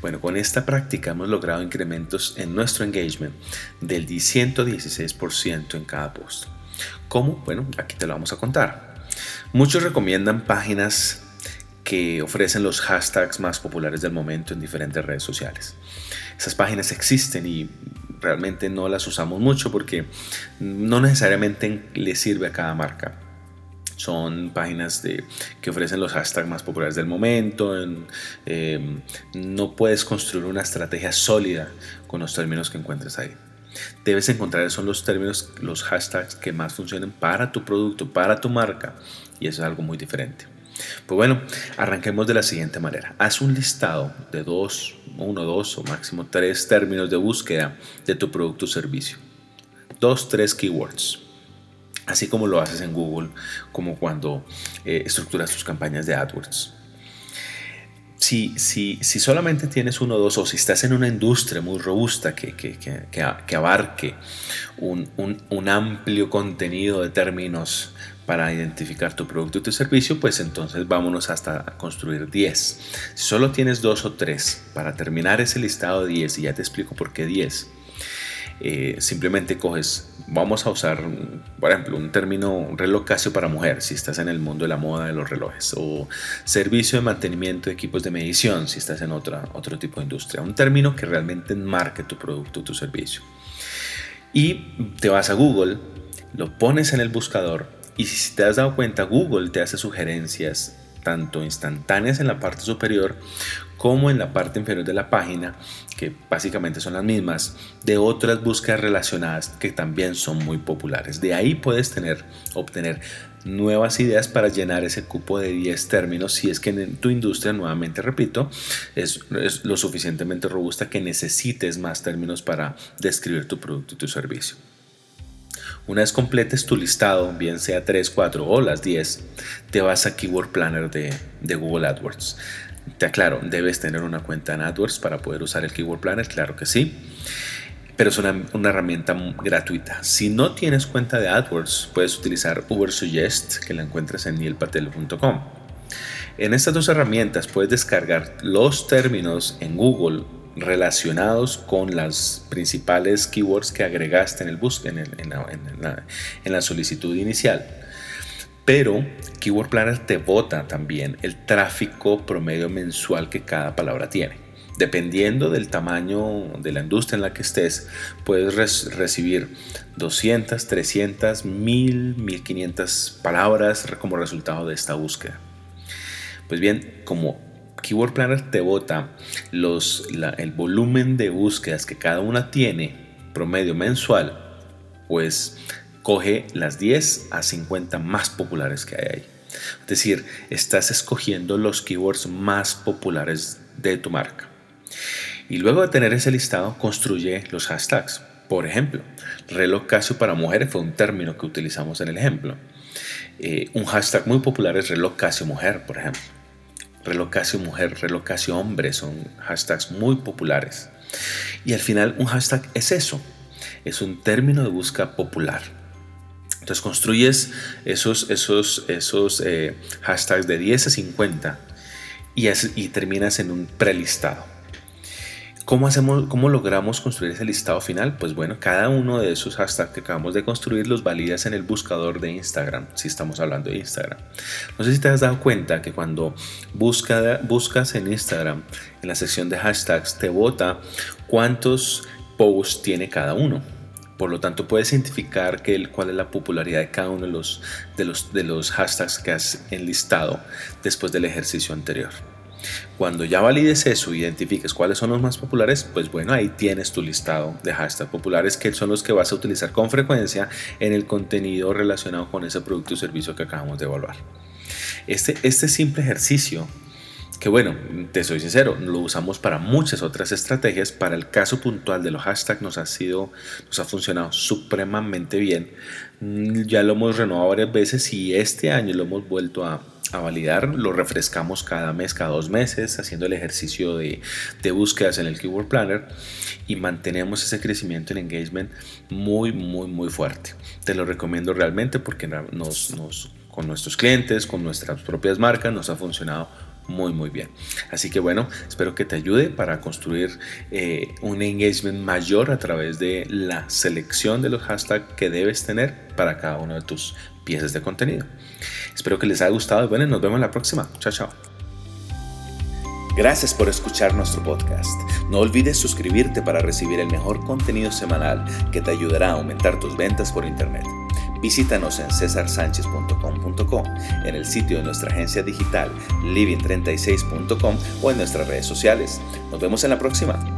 Bueno, con esta práctica hemos logrado incrementos en nuestro engagement del 116% en cada post. ¿Cómo? Bueno, aquí te lo vamos a contar. Muchos recomiendan páginas que ofrecen los hashtags más populares del momento en diferentes redes sociales. Esas páginas existen y realmente no las usamos mucho porque no necesariamente les sirve a cada marca. Son páginas de, que ofrecen los hashtags más populares del momento. Em, no puedes construir una estrategia sólida con los términos que encuentres ahí. Debes encontrar son los términos, los hashtags que más funcionen para tu producto, para tu marca. Y eso es algo muy diferente. Pues bueno, arranquemos de la siguiente manera. Haz un listado de dos, uno, dos o máximo tres términos de búsqueda de tu producto o servicio. Dos, tres keywords así como lo haces en Google, como cuando eh, estructuras tus campañas de AdWords. Si, si, si, solamente tienes uno o dos, o si estás en una industria muy robusta que, que, que, que abarque un, un, un, amplio contenido de términos para identificar tu producto y tu servicio, pues entonces vámonos hasta construir 10. Si solo tienes dos o tres para terminar ese listado de 10, y ya te explico por qué 10, eh, simplemente coges, vamos a usar, por ejemplo, un término reloj Casio para mujer, si estás en el mundo de la moda de los relojes, o servicio de mantenimiento de equipos de medición, si estás en otra, otro tipo de industria. Un término que realmente enmarque tu producto tu servicio. Y te vas a Google, lo pones en el buscador y si te has dado cuenta, Google te hace sugerencias tanto instantáneas en la parte superior como en la parte inferior de la página, que básicamente son las mismas, de otras búsquedas relacionadas que también son muy populares. De ahí puedes tener, obtener nuevas ideas para llenar ese cupo de 10 términos si es que en tu industria, nuevamente repito, es, es lo suficientemente robusta que necesites más términos para describir tu producto y tu servicio. Una vez completes tu listado, bien sea 3, 4 o las 10, te vas a Keyword Planner de, Google AdWords. Te aclaro, debes tener una cuenta en AdWords para poder usar el Keyword Planner, claro que sí. Pero es una, una herramienta gratuita. Si no tienes cuenta de AdWords, puedes utilizar Ubersuggest, que la encuentras en nielpatel.com. En estas dos herramientas puedes descargar los términos en Google relacionados con las principales keywords que agregaste en, el bus en, la, solicitud inicial. Pero Keyword Planner te bota también el tráfico promedio mensual que cada palabra tiene. Dependiendo del tamaño de la industria en la que estés, puedes recibir 200, 300, 1000, 1500 palabras como resultado de esta búsqueda. Pues bien, como Keyword Planner te bota el volumen de búsquedas que cada una tiene, promedio mensual, pues coge las 10 a 50 más populares que hay ahí. Es decir, estás escogiendo los keywords más populares de tu marca. Y luego de tener ese listado, construye los hashtags. Por ejemplo, reloj Casio para mujeres fue un término que utilizamos en el ejemplo. Eh, un hashtag muy popular es reloj Casio mujer, por ejemplo. Relocasio mujer, relocasio hombre son hashtags muy populares. Y al final un hashtag es eso, es un término de búsqueda popular. Entonces construyes esos, esos, esos eh, hashtags de 10 a 50 y, y terminas en un prelistado. ¿Cómo, hacemos, ¿Cómo logramos construir ese listado final? Pues bueno, cada uno de esos hashtags que acabamos de construir los validas en el buscador de Instagram, si estamos hablando de Instagram. No sé si te has dado cuenta que cuando busca, buscas en Instagram, en la sección de hashtags, te bota cuántos posts tiene cada uno. Por lo tanto, puedes identificar que cuál es la popularidad de cada uno de los, de los, de los hashtags que has enlistado después del ejercicio anterior. Cuando ya valides eso, identifiques cuáles son los más populares, pues bueno, ahí tienes tu listado de hashtags populares que son los que vas a utilizar con frecuencia en el contenido relacionado con ese producto o servicio que acabamos de evaluar. Este, este simple ejercicio que bueno, te soy sincero, lo usamos para muchas otras estrategias. Para el caso puntual de los hashtags nos ha sido, nos ha funcionado supremamente bien. Mm, ya lo hemos renovado varias veces y este año lo hemos vuelto a, a validar. Lo refrescamos cada mes, cada dos meses, haciendo el ejercicio de, de, búsquedas en el Keyword Planner y mantenemos ese crecimiento en engagement muy, muy, muy fuerte. Te lo recomiendo realmente porque nos, con nuestros clientes, con nuestras propias marcas, nos ha funcionado muy muy bien. Así que bueno, espero que te ayude para construir eh, un engagement mayor a través de la selección de los hashtags que debes tener para cada uno de tus piezas de contenido. Espero que les haya gustado y bueno, nos vemos en la próxima. Chao, chao. Gracias por escuchar nuestro podcast. No olvides suscribirte para recibir el mejor contenido semanal que te ayudará a aumentar tus ventas por Internet. Visítanos en cesarsanchez.com.co, en el sitio de nuestra agencia digital living36.com o en nuestras redes sociales. Nos vemos en la próxima.